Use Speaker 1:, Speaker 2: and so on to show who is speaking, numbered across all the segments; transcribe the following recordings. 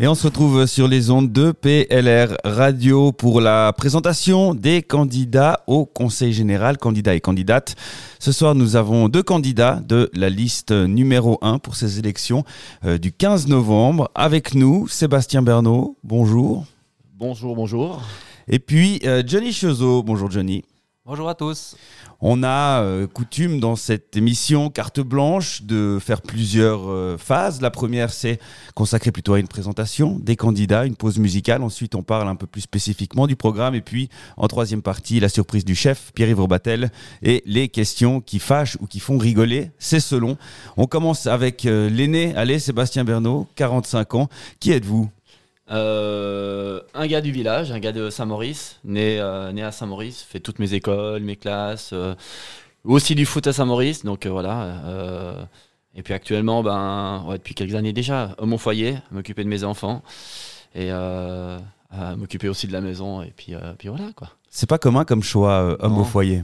Speaker 1: Et on se retrouve sur les ondes de PLR Radio pour la présentation des candidats au Conseil général, candidats et candidates. Ce soir, nous avons deux candidats de la liste numéro 1 pour ces élections euh, du 15 novembre. Avec nous, Sébastien Bernot, bonjour.
Speaker 2: Bonjour, bonjour.
Speaker 1: Et puis euh, Johnny Chezot, bonjour Johnny.
Speaker 3: Bonjour à tous.
Speaker 1: On a euh, coutume dans cette émission carte blanche de faire plusieurs euh, phases. La première, c'est consacrée plutôt à une présentation des candidats, une pause musicale. Ensuite, on parle un peu plus spécifiquement du programme. Et puis, en troisième partie, la surprise du chef, Pierre-Yves Robatel, et les questions qui fâchent ou qui font rigoler. C'est selon. On commence avec euh, l'aîné. Allez, Sébastien Bernot, 45 ans. Qui êtes-vous?
Speaker 2: Euh, un gars du village, un gars de Saint-Maurice, né, euh, né à Saint-Maurice, fait toutes mes écoles, mes classes, euh, aussi du foot à Saint-Maurice, donc voilà. et puis actuellement, ben, depuis quelques années déjà, mon foyer, m'occuper de mes enfants et m'occuper aussi de la maison, et puis, puis voilà quoi.
Speaker 1: C'est pas commun comme choix, homme au foyer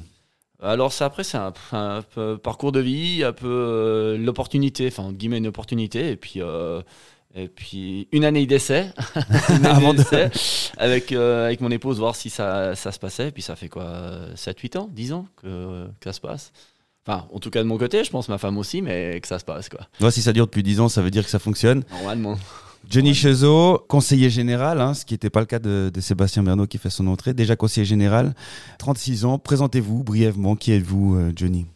Speaker 2: alors ça, après, c'est un, parcours de vie, un peu l'opportunité, enfin, entre guillemets, une opportunité, et puis et puis une année d'essai, avec, euh, avec mon épouse, voir si ça, ça, se passait. Et puis ça fait quoi 7-8 ans 10 ans que, que, ça se passe Enfin, en tout cas de mon côté, je pense ma femme aussi, mais que ça se passe. Quoi.
Speaker 1: Ouais, si ça dure depuis 10 ans, ça veut dire que ça fonctionne.
Speaker 2: Normalement.
Speaker 1: Johnny Chezot, conseiller général, hein, ce qui n'était pas le cas de, de, Sébastien Bernot qui fait son entrée, déjà conseiller général, 36 ans. Présentez-vous brièvement, qui êtes-vous, euh, Johnny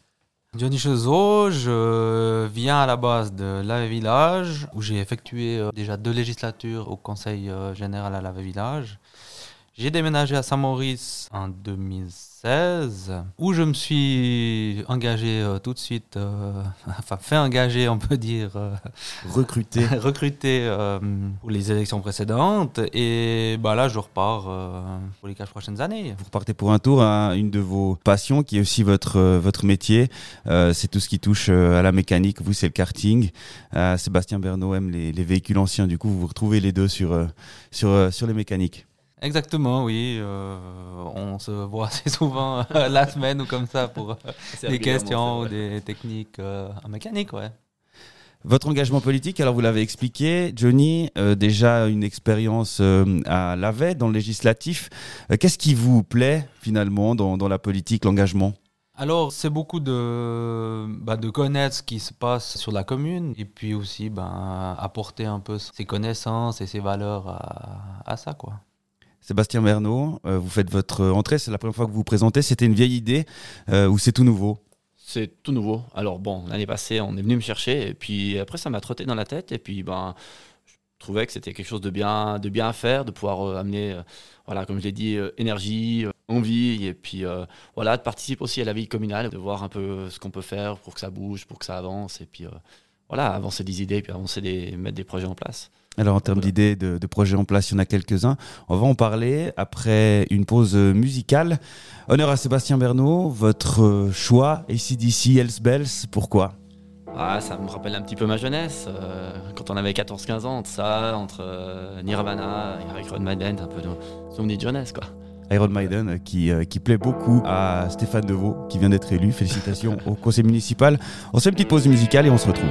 Speaker 3: Johnny Chezot, je viens à la base de La Village, où j'ai effectué euh, déjà deux législatures au Conseil euh, général à La Village. J'ai déménagé à Saint-Maurice en 2016, où je me suis engagé euh, tout de suite, enfin fait engager, on peut dire.
Speaker 1: recruté.
Speaker 3: recruté pour les élections précédentes. Et bah, là, je repars pour les quatre prochaines années.
Speaker 1: Vous repartez pour un tour à une de vos passions, qui est aussi votre, votre métier. c'est tout ce qui touche à la mécanique. Vous, c'est le karting. Sébastien Bernot aime les, les, véhicules anciens. Du coup, vous vous retrouvez les deux sur, sur, sur les mécaniques.
Speaker 3: Exactement, oui. Euh, on se voit assez souvent euh, la semaine ou comme ça pour euh, des questions ou des techniques en mécanique, ouais.
Speaker 1: Votre engagement politique, alors vous l'avez expliqué, Johnny, déjà une expérience à l'AVE dans le législatif. Qu'est-ce qui vous plaît finalement dans, dans la politique, l'engagement?
Speaker 3: Alors, c'est beaucoup de, bah, de connaître ce qui se passe sur la commune et puis aussi bah, apporter un peu ses connaissances et ses valeurs à, à ça. quoi.
Speaker 1: Sébastien Bernot, euh, vous faites votre entrée, c'est la première fois que vous vous présentez. C'était une vieille idée euh, ou c'est tout nouveau?
Speaker 2: C'est tout nouveau. Alors bon, l'année passée, on est venu me chercher et puis après, ça m'a trotté dans la tête et puis ben, je trouvais que c'était quelque chose de bien, de bien à faire, de pouvoir euh, amener, voilà, comme je l'ai dit, énergie, envie et puis voilà, de participer aussi à la vie communale, de voir un peu ce qu'on peut faire pour que ça bouge, pour que ça avance et puis voilà, avancer des idées, puis avancer mettre des projets en place.
Speaker 1: Alors en termes d'idées, de, projets en place, il y en a quelques-uns. On va en parler après une pause musicale. Honneur à Sébastien Bernot, votre choix, ACDC, Hells Bells, pourquoi?
Speaker 2: Ah, ça me rappelle un petit peu ma jeunesse, euh, quand on avait 14-15 ans, ça, entre euh, Nirvana et Iron Maiden, un peu de souvenirs de jeunesse, quoi.
Speaker 1: Iron Maiden qui, euh, qui plaît beaucoup à Stéphane Deveau, qui vient d'être élu. Félicitations au conseil municipal. On se fait une petite pause musicale et on se retrouve.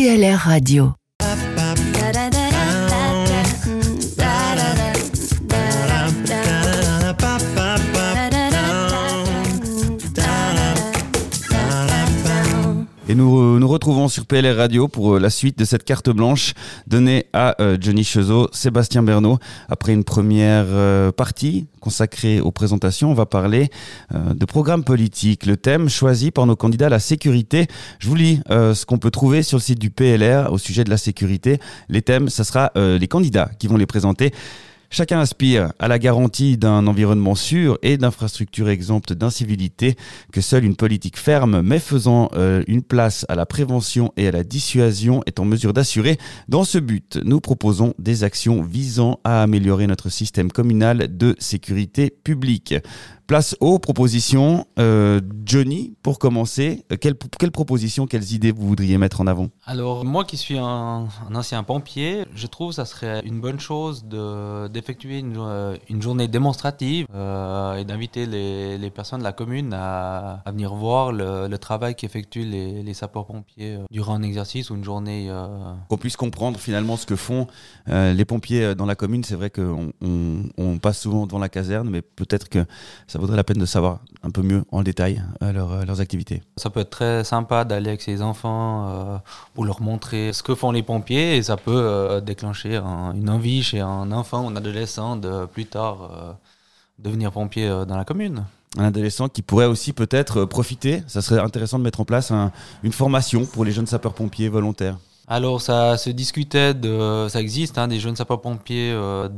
Speaker 4: Radio.
Speaker 1: Et nous retrouvons sur PLR Radio pour euh, la suite de cette carte blanche donnée à euh, Johnny Chezot, Sébastien Bernot. Après une première euh, partie consacrée aux présentations, on va parler de programme politique. Le thème choisi par nos candidats, la sécurité. Je vous lis ce qu'on peut trouver sur le site du PLR au sujet de la sécurité. Les thèmes, ça sera les candidats qui vont les présenter. Chacun aspire à la garantie d'un environnement sûr et d'infrastructures exemptes d'incivilité que seule une politique ferme mais faisant euh, une place à la prévention et à la dissuasion est en mesure d'assurer. Dans ce but, nous proposons des actions visant à améliorer notre système communal de sécurité publique. Place aux propositions. Euh, Johnny, pour commencer, euh, quelles, quelles propositions, quelles idées vous voudriez mettre en avant?
Speaker 3: Alors, moi qui suis un, un ancien pompier, je trouve que ça serait une bonne chose de- d'effectuer une, euh, une journée démonstrative euh, et d'inviter les, les personnes de la commune à, à venir voir le, le travail qu'effectuent les, les sapeurs-pompiers durant un exercice ou une journée. euh,
Speaker 1: qu'on puisse comprendre finalement ce que font les pompiers dans la commune. C'est vrai qu'on on, on passe souvent devant la caserne, mais peut-être que ça vaudrait la peine de savoir un peu mieux en détail euh, leur, euh, leurs activités.
Speaker 3: Ça peut être très sympa d'aller avec ses enfants euh, pour leur montrer ce que font les pompiers et ça peut déclencher un- une envie chez un enfant ou un adolescent de plus tard devenir pompier dans la commune.
Speaker 1: Un adolescent qui pourrait aussi peut-être profiter. Ça serait intéressant de mettre en place un- une formation pour les jeunes sapeurs-pompiers volontaires.
Speaker 3: Alors ça se discutait de, ça existe hein, des jeunes sapeurs-pompiers euh,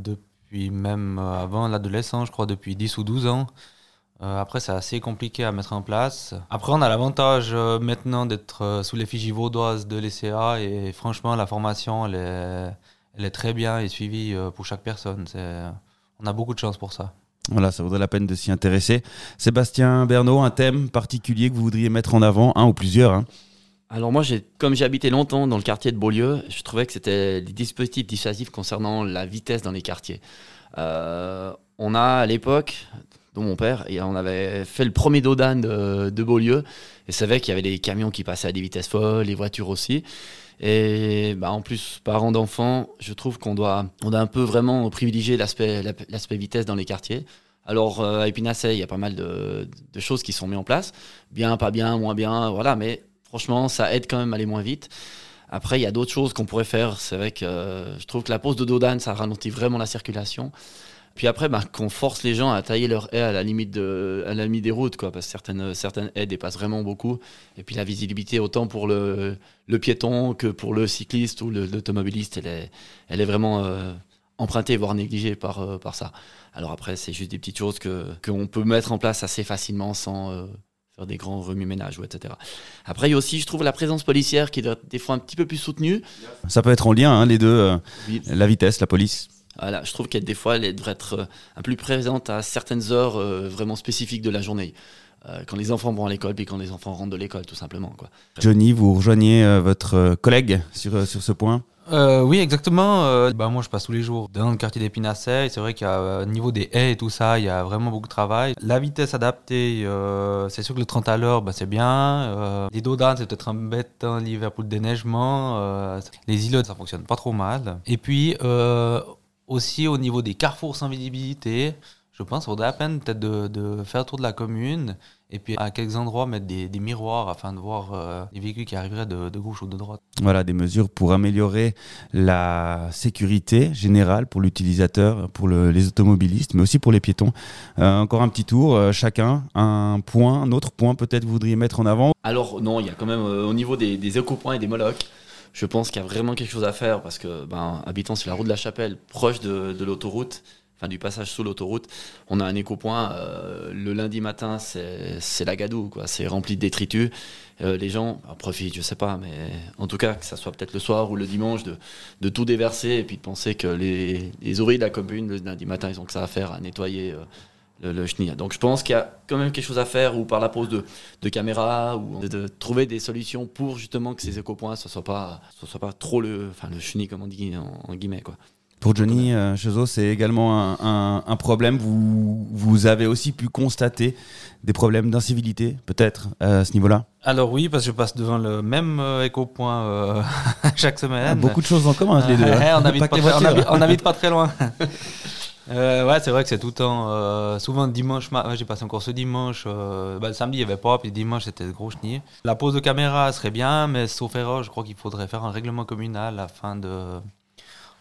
Speaker 3: depuis même euh, avant l'adolescence, je crois depuis 10 ou 12 ans. Euh, après c'est assez compliqué à mettre en place. Après on a l'avantage euh, maintenant d'être euh, sous l'effigie vaudoise de l'ECA et franchement la formation elle est, très bien et suivie pour chaque personne. On a beaucoup de chance pour ça.
Speaker 1: Voilà, ça vaudrait la peine de s'y intéresser. Sébastien Bernot, un thème particulier que vous voudriez mettre en avant, un ou plusieurs hein
Speaker 2: Alors moi, comme j'ai habité longtemps dans le quartier de Beaulieu, je trouvais que c'était des dispositifs dissuasifs concernant la vitesse dans les quartiers. Euh, on a à l'époque, dont mon père, et on avait fait le premier dodan de, de Beaulieu, et vrai qu'il y avait des camions qui passaient à des vitesses folles, les voitures aussi. Et bah, en plus, parents d'enfants, je trouve qu'on doit, on doit un peu vraiment privilégier l'aspect, l'aspect vitesse dans les quartiers. Alors euh, à Épinasset, il y a pas mal de, de choses qui sont mises en place, bien, pas bien, moins bien, voilà, mais Franchement, ça aide quand même à aller moins vite. Après, il y a d'autres choses qu'on pourrait faire. C'est vrai que euh, je trouve que la pose de Dodan, ça ralentit vraiment la circulation. Puis après, bah, qu'on force les gens à tailler leur haie à la limite, de, à la limite des routes, quoi, parce que certaines, certaines haies dépassent vraiment beaucoup. Et puis la visibilité, autant pour le, le piéton que pour le cycliste ou l'automobiliste, elle est, elle est vraiment euh, empruntée, voire négligée par, euh, par ça. Alors après, c'est juste des petites choses que qu'on peut mettre en place assez facilement sans faire des grands remue-ménages, ou etc. Après, il y a aussi, je trouve, la présence policière qui doit être des fois un petit peu plus soutenue.
Speaker 1: Ça peut être en lien, hein, les deux, euh,
Speaker 2: Oui.
Speaker 1: la vitesse, la police.
Speaker 2: Voilà, je trouve qu'elle des fois, elle devrait être euh, un peu plus présente à certaines heures euh, vraiment spécifiques de la journée. Euh, quand les enfants vont à l'école, puis quand les enfants rentrent de l'école, tout simplement. Quoi.
Speaker 1: Johnny, vous rejoignez votre collègue sur, sur ce point?
Speaker 3: Euh, oui, exactement. Euh, bah, moi, je passe tous les jours dans le quartier d'Épinasset. et C'est vrai qu'au euh, niveau des haies et tout ça, il y a vraiment beaucoup de travail. La vitesse adaptée, euh, c'est sûr que le 30 à l'heure, bah, c'est bien. Les dodanes, c'est peut-être embêtant l'hiver pour le déneigement. Les îlots, ça fonctionne pas trop mal. Et puis, aussi au niveau des carrefours sans visibilité, je pense qu'il vaudrait la peine peut-être de, de faire le tour de la commune et puis à quelques endroits mettre des, des miroirs afin de voir euh, les véhicules qui arriveraient de, de gauche ou de droite?
Speaker 1: Voilà, des mesures pour améliorer la sécurité générale pour l'utilisateur, pour le- les automobilistes, mais aussi pour les piétons. Euh, encore un petit tour, euh, chacun, un point, un autre point peut-être vous voudriez mettre en avant?
Speaker 2: Alors, non, il y a quand même, euh, au niveau des, des éco-points et des molocs, je pense qu'il y a vraiment quelque chose à faire parce que, ben, habitant sur la route de la Chapelle, proche de, de l'autoroute, enfin du passage sous l'autoroute, on a un éco-point. euh, le lundi matin, c'est la gadoue, quoi. C'est rempli de détritus. Euh, les gens en profitent, je sais pas, mais en tout cas, que ça soit peut-être le soir ou le dimanche, de, tout déverser et puis de penser que les, les ouvriers de la commune, le lundi matin, ils ont que ça à faire, à nettoyer. euh, le, le chenil. Donc je pense qu'il y a quand même quelque chose à faire, ou par la pose de, de caméras, ou de, trouver des solutions pour justement que ces éco-points, ce soit pas, trop le, enfin le chenil comme on dit en, en guillemets quoi.
Speaker 1: Pour Johnny euh, Chezo, c'est également un, un- un problème. Vous, vous avez aussi pu constater des problèmes d'incivilité, peut-être, à ce niveau-là?
Speaker 3: Alors oui, parce que je passe devant le même euh, éco-point euh, chaque semaine.
Speaker 1: Ah, Beaucoup de choses en commun, les deux. Hein.
Speaker 3: on n'habite
Speaker 1: Pas
Speaker 3: très- pas loin. Euh, ouais, c'est vrai que c'est tout le temps. euh, souvent dimanche, ma- ouais, j'ai passé encore ce dimanche. euh, bah, le samedi, il n'y avait pas, puis dimanche, c'était le gros chenille. La pose de caméra serait bien, mais sauf erreur, je crois qu'il faudrait faire un règlement communal afin de,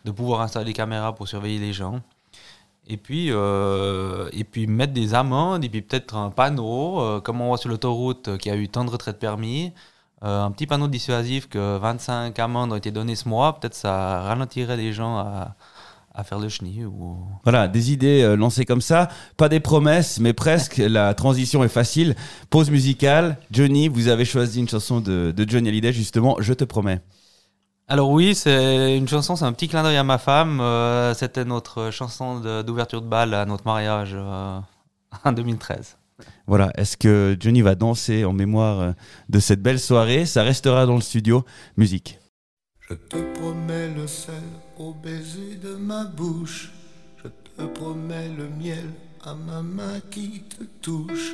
Speaker 3: de pouvoir installer des caméras pour surveiller les gens. Et puis, euh, et puis mettre des amendes, et puis peut-être un panneau, euh, comme on voit sur l'autoroute euh, qui a eu tant de retraits de permis. euh, un petit panneau dissuasif que 25 amendes ont été données ce mois, peut-être ça ralentirait les gens à, à faire le chenille. Ou...
Speaker 1: Voilà, des idées euh, lancées comme ça, pas des promesses, mais presque. La transition est facile. Pause musicale. Johnny, vous avez choisi une chanson de, de Johnny Hallyday, justement, Je te promets.
Speaker 3: Alors oui, c'est une chanson, c'est un petit clin d'œil à ma femme. euh, C'était notre chanson de- d'ouverture de, bal à notre mariage euh, en 2013.
Speaker 1: Voilà, est-ce que Johnny va danser en mémoire euh, de cette belle soirée? Ça restera dans le studio. Musique.
Speaker 4: Je te promets le sel au baiser de ma bouche. Je te promets le miel à ma main qui te touche.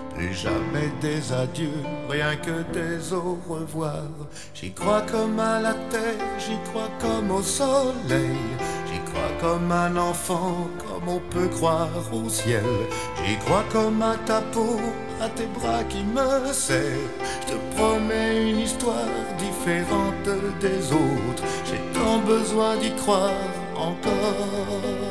Speaker 4: Plus jamais des adieux, rien que des au revoir. J'y crois comme à la terre, j'y crois comme au soleil. J'y crois comme un enfant, comme on peut croire au ciel. J'y crois comme à ta peau, à tes bras qui me serrent. Je te promets une histoire différente des autres. J'ai tant besoin d'y croire encore.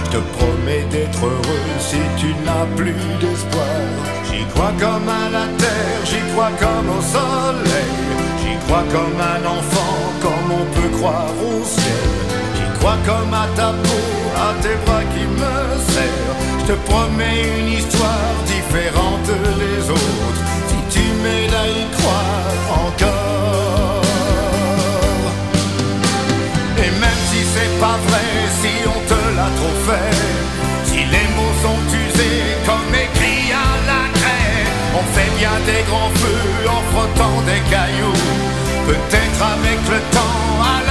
Speaker 4: Je te promets d'être heureux si tu n'as plus d'espoir. J'y crois comme à la terre, j'y crois comme au soleil. J'y crois comme un enfant, comme on peut croire au ciel. J'y crois comme à ta peau, à tes bras qui me serrent. Je te promets une histoire différente des autres. Si tu m'aides à y croire encore. Et même si c'est pas vrai, si on te trop fait, si les mots sont usés comme écrits à la craie, on fait bien des grands feux en frottant des cailloux. Peut-être avec le temps, à la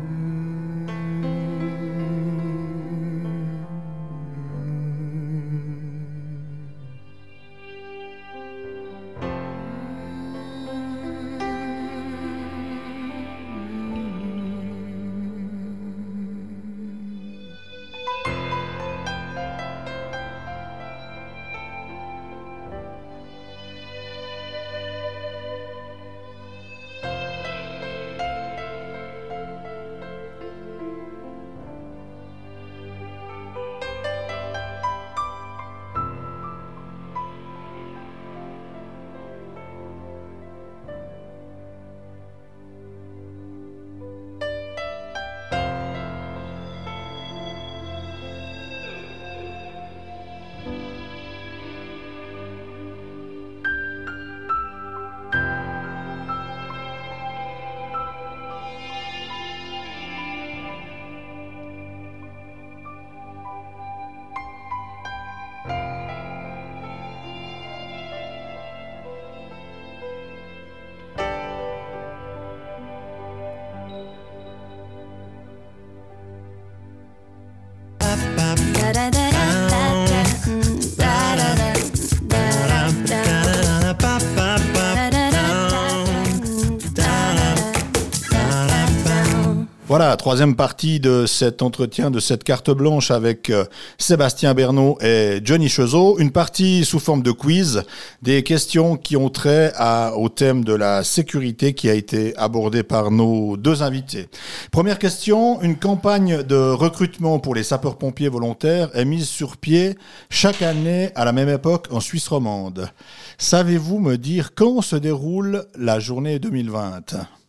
Speaker 5: Voilà, troisième partie de cet entretien, de cette carte blanche avec euh, Sébastien Bernot et Johnny Chezot. Une partie sous forme de quiz, des questions qui ont trait au thème de la sécurité qui a été abordé par nos deux invités. Première question, une campagne de recrutement pour les sapeurs-pompiers volontaires est mise sur pied chaque année à la même époque en Suisse romande. Savez-vous me dire quand se déroule la journée 2020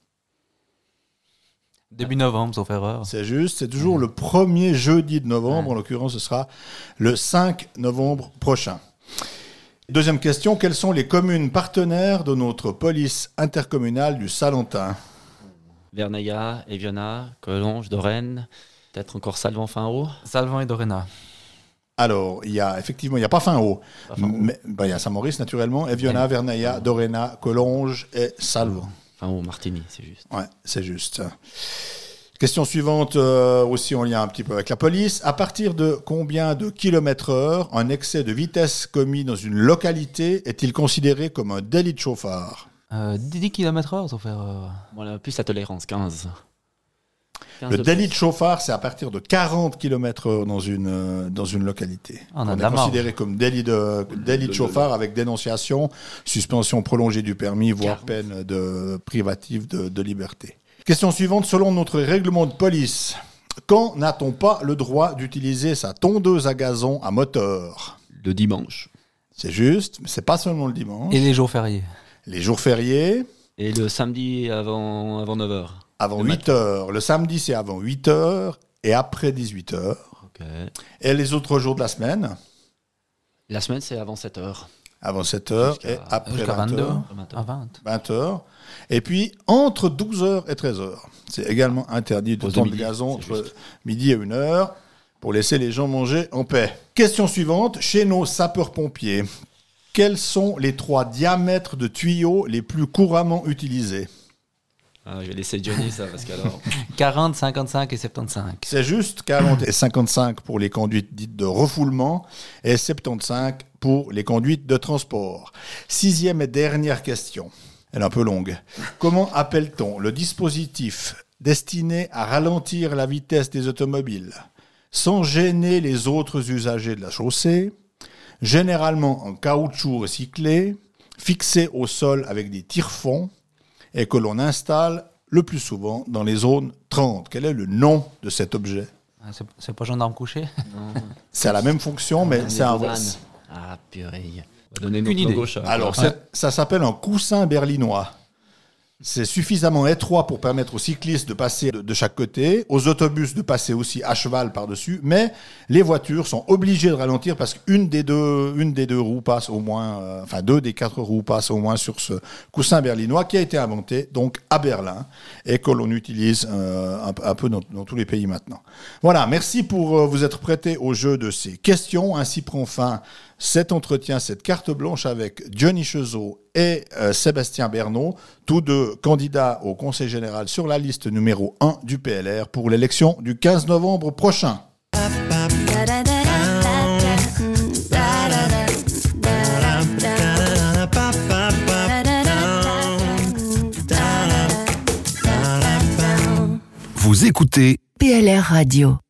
Speaker 3: Début novembre, sauf erreur.
Speaker 5: C'est juste, c'est toujours le premier jeudi de novembre. En l'occurrence, ce sera le 5 novembre prochain. Deuxième question, quelles sont les communes partenaires de notre police intercommunale du Salentin?
Speaker 2: Vernaya, Eviona, Collonges, Dorène, peut-être encore Salvan fin haut?
Speaker 3: Salvan et Dorena.
Speaker 5: Alors, il y a effectivement, il n'y a pas fin haut.
Speaker 2: Pas fin haut.
Speaker 5: Mais bah, il y a Saint-Maurice naturellement, Eviona. Vernaya, Dorena, Collonges et Salvan.
Speaker 2: Fin haut, Martigny, c'est juste.
Speaker 5: Ouais, c'est juste. Question suivante, euh, aussi en lien un petit peu avec la police. À partir de combien de kilomètres heure un excès de vitesse commis dans une localité est-il considéré comme un délit de chauffard?
Speaker 3: Euh, 10 km heure, sauf erreur.
Speaker 2: Voilà, plus la tolérance, 15. 15
Speaker 5: Le
Speaker 2: de
Speaker 5: délit
Speaker 2: plus.
Speaker 5: de chauffard, c'est à partir de 40 km heure dans une, euh, dans une localité.
Speaker 3: Ah, on a de
Speaker 5: est considéré comme délit de, délit de chauffard avec dénonciation, suspension prolongée du permis, voire
Speaker 2: 40.
Speaker 5: peine de privative de, de liberté. Question suivante, selon notre règlement de police, quand n'a-t-on pas le droit d'utiliser sa tondeuse à gazon à moteur?
Speaker 2: Le dimanche.
Speaker 5: C'est juste, mais c'est pas seulement le dimanche.
Speaker 3: Et les jours fériés.
Speaker 5: Les jours fériés,
Speaker 2: Et le samedi avant, avant 9h.
Speaker 5: Avant
Speaker 2: Le
Speaker 5: 8 heures. Le samedi, c'est avant 8 heures et après 18 heures.
Speaker 2: Ok.
Speaker 5: Et les autres jours de la semaine?
Speaker 2: La semaine, c'est avant 7h.
Speaker 5: Avant 7 heures et après
Speaker 3: Jusqu'à
Speaker 5: 20
Speaker 3: 22.
Speaker 5: heures.
Speaker 3: À 20.
Speaker 5: 20 heures. Et puis, entre 12 heures et 13 heures. C'est également interdit de temps de gazon entre
Speaker 2: juste.
Speaker 5: midi et 1 heure pour laisser les gens manger en paix. Question suivante. Chez nos sapeurs-pompiers, quels sont les trois diamètres de tuyaux les plus couramment utilisés?
Speaker 2: Ah, je vais laisser Johnny ça, parce qu'alors.
Speaker 3: 40, 55 et 75.
Speaker 5: C'est juste 40 et 55 pour les conduites dites de refoulement et 75 pour les conduites de transport. Sixième et dernière question. Elle est un peu longue. Comment appelle-t-on le dispositif destiné à ralentir la vitesse des automobiles? Sans gêner les autres usagers de la chaussée, généralement en caoutchouc recyclé, fixé au sol avec des tire-fonds et que l'on installe le plus souvent dans les zones 30. Quel est le nom de cet objet?
Speaker 3: Ah, C'est pas gendarme couché
Speaker 5: C'est à la même fonction, mais
Speaker 2: On
Speaker 5: c'est
Speaker 2: est
Speaker 5: un.
Speaker 2: Ah, purée. On va donner notre
Speaker 3: idée.
Speaker 2: ça.
Speaker 5: Alors,
Speaker 2: Ouais.
Speaker 5: c'est- ça s'appelle un coussin berlinois. C'est suffisamment étroit pour permettre aux cyclistes de passer de, chaque côté, aux autobus de passer aussi à cheval par-dessus, mais les voitures sont obligées de ralentir parce qu'une des deux, des deux roues passe au moins, euh, enfin deux des quatre roues passent au moins sur ce coussin berlinois qui a été inventé donc à Berlin et que l'on utilise euh, un, un peu dans, dans tous les pays maintenant. Voilà, merci pour euh, vous être prêté au jeu de ces questions. Ainsi prend fin cet entretien, cette carte blanche avec Johnny Chezot et euh, Sébastien Bernot, tous deux candidats au Conseil général sur la liste numéro 1 du PLR pour l'élection du 15 novembre prochain.
Speaker 6: Vous écoutez
Speaker 7: PLR Radio.